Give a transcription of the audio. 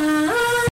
ah.